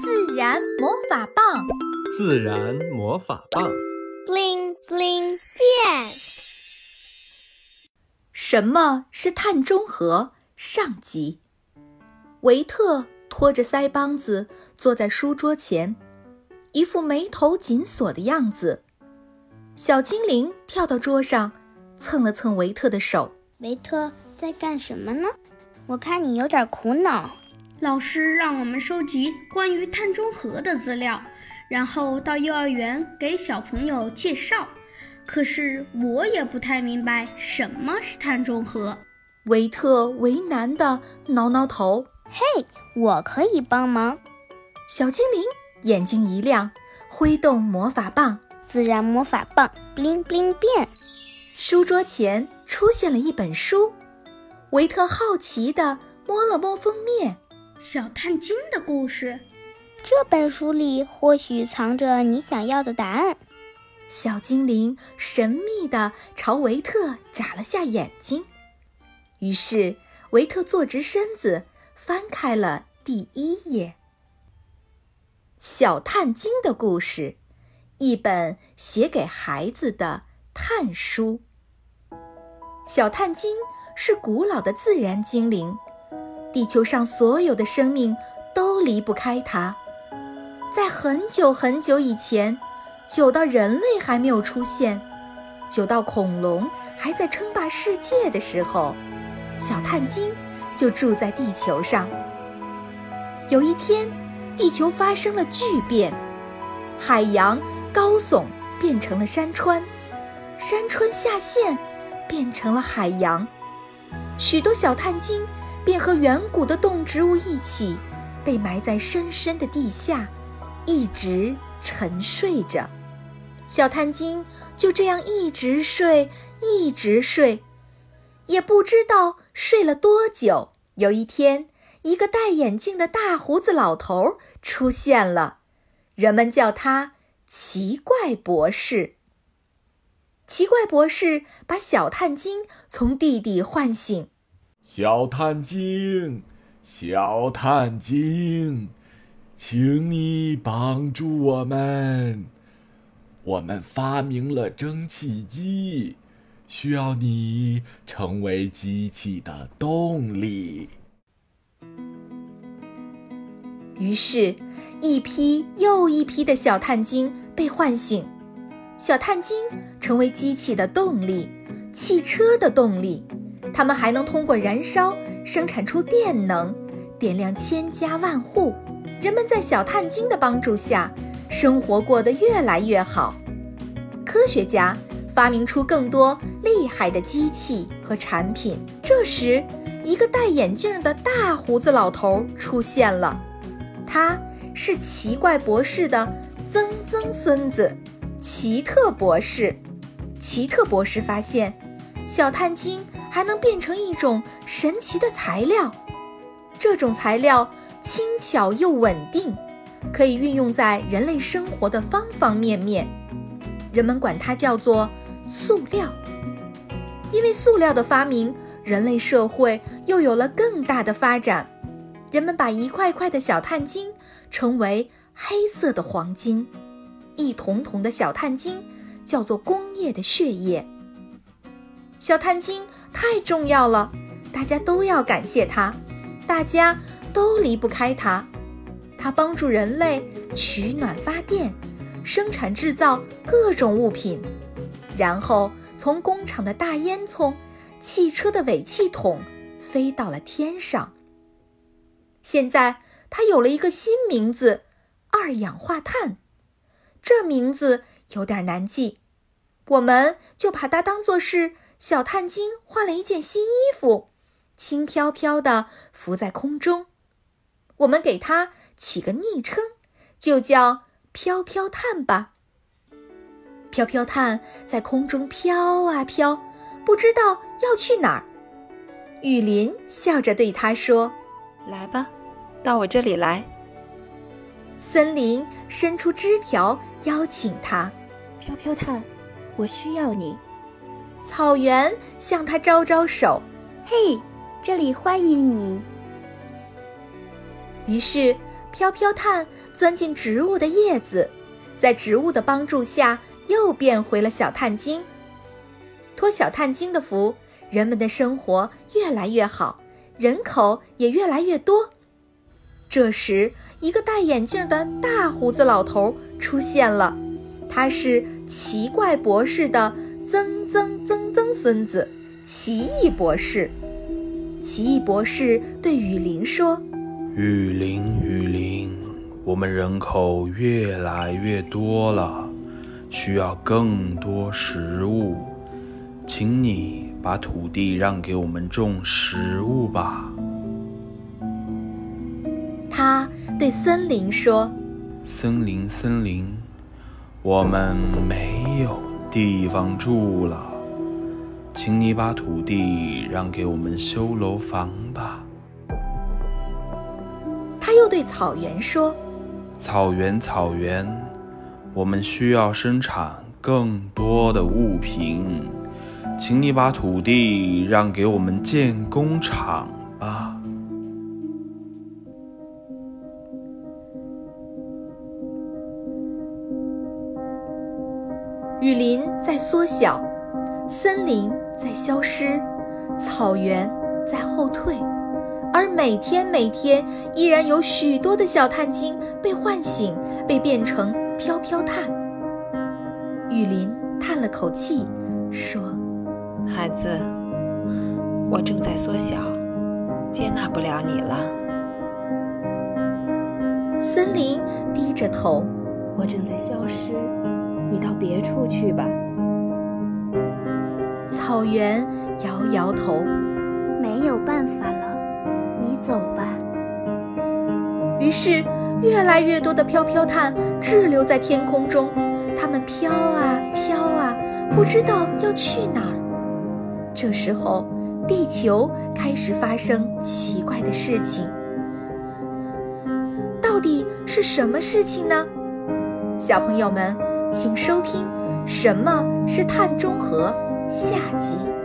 自然魔法棒，自然魔法棒，bling bling 变。什么是碳中和？上集，维特拖着腮帮子坐在书桌前，一副眉头紧锁的样子。小精灵跳到桌上，蹭了蹭维特的手。维特在干什么呢？我看你有点苦恼。老师让我们收集关于碳中和的资料，然后到幼儿园给小朋友介绍。可是我也不太明白什么是碳中和。维特为难的挠挠头。嘿，我可以帮忙。小精灵眼睛一亮，挥动魔法棒，自然魔法棒，bling bling 变。书桌前出现了一本书，维特好奇地摸了摸封面。小探金的故事，这本书里或许藏着你想要的答案。小精灵神秘地朝维特眨了下眼睛，于是维特坐直身子，翻开了第一页。小探金的故事，一本写给孩子的探书。小探金是古老的自然精灵。地球上所有的生命都离不开它。在很久很久以前，久到人类还没有出现，久到恐龙还在称霸世界的时候，小碳晶就住在地球上。有一天，地球发生了巨变，海洋高耸变成了山川，山川下陷变成了海洋，许多小碳晶。便和远古的动植物一起，被埋在深深的地下，一直沉睡着。小探精就这样一直睡，一直睡，也不知道睡了多久。有一天，一个戴眼镜的大胡子老头出现了，人们叫他奇怪博士。奇怪博士把小探精从地底唤醒。小探精，小探精，请你帮助我们。我们发明了蒸汽机，需要你成为机器的动力。于是，一批又一批的小探精被唤醒，小探精成为机器的动力，汽车的动力。它们还能通过燃烧生产出电能，点亮千家万户。人们在小碳晶的帮助下，生活过得越来越好。科学家发明出更多厉害的机器和产品。这时，一个戴眼镜的大胡子老头出现了，他是奇怪博士的曾曾孙子，奇特博士。奇特博士发现，小碳晶。还能变成一种神奇的材料，这种材料轻巧又稳定，可以运用在人类生活的方方面面。人们管它叫做塑料。因为塑料的发明，人类社会又有了更大的发展。人们把一块块的小碳晶称为黑色的黄金，一桶桶的小碳晶叫做工业的血液。小碳晶太重要了，大家都要感谢它，大家都离不开它。它帮助人类取暖发电，生产制造各种物品，然后从工厂的大烟囱、汽车的尾气筒飞到了天上。现在它有了一个新名字——二氧化碳，这名字有点难记，我们就把它当做是。小探精换了一件新衣服，轻飘飘地浮在空中。我们给它起个昵称，就叫“飘飘探”吧。飘飘探在空中飘啊飘，不知道要去哪儿。雨林笑着对它说：“来吧，到我这里来。”森林伸出枝条邀请它：“飘飘探，我需要你。”草原向他招招手，嘿，这里欢迎你。于是，飘飘炭钻进植物的叶子，在植物的帮助下，又变回了小炭精。托小炭精的福，人们的生活越来越好，人口也越来越多。这时，一个戴眼镜的大胡子老头出现了，他是奇怪博士的曾曾曾曾孙子，奇异博士。奇异博士对雨林说：“雨林，雨林，我们人口越来越多了，需要更多食物，请你把土地让给我们种食物吧。”他对森林说：“森林，森林，我们没有地方住了。”请你把土地让给我们修楼房吧。他又对草原说：“草原，草原，我们需要生产更多的物品，请你把土地让给我们建工厂雨林在缩小，森林。在消失，草原在后退，而每天每天依然有许多的小碳晶被唤醒，被变成飘飘碳。雨林叹了口气，说：“孩子，我正在缩小，接纳不了你了。”森林低着头：“我正在消失，你到别处去吧。”草原摇摇头，没有办法了，你走吧。于是，越来越多的飘飘炭滞留在天空中，它们飘啊飘啊，不知道要去哪儿。这时候，地球开始发生奇怪的事情。到底是什么事情呢？小朋友们，请收听《什么是碳中和》。下集。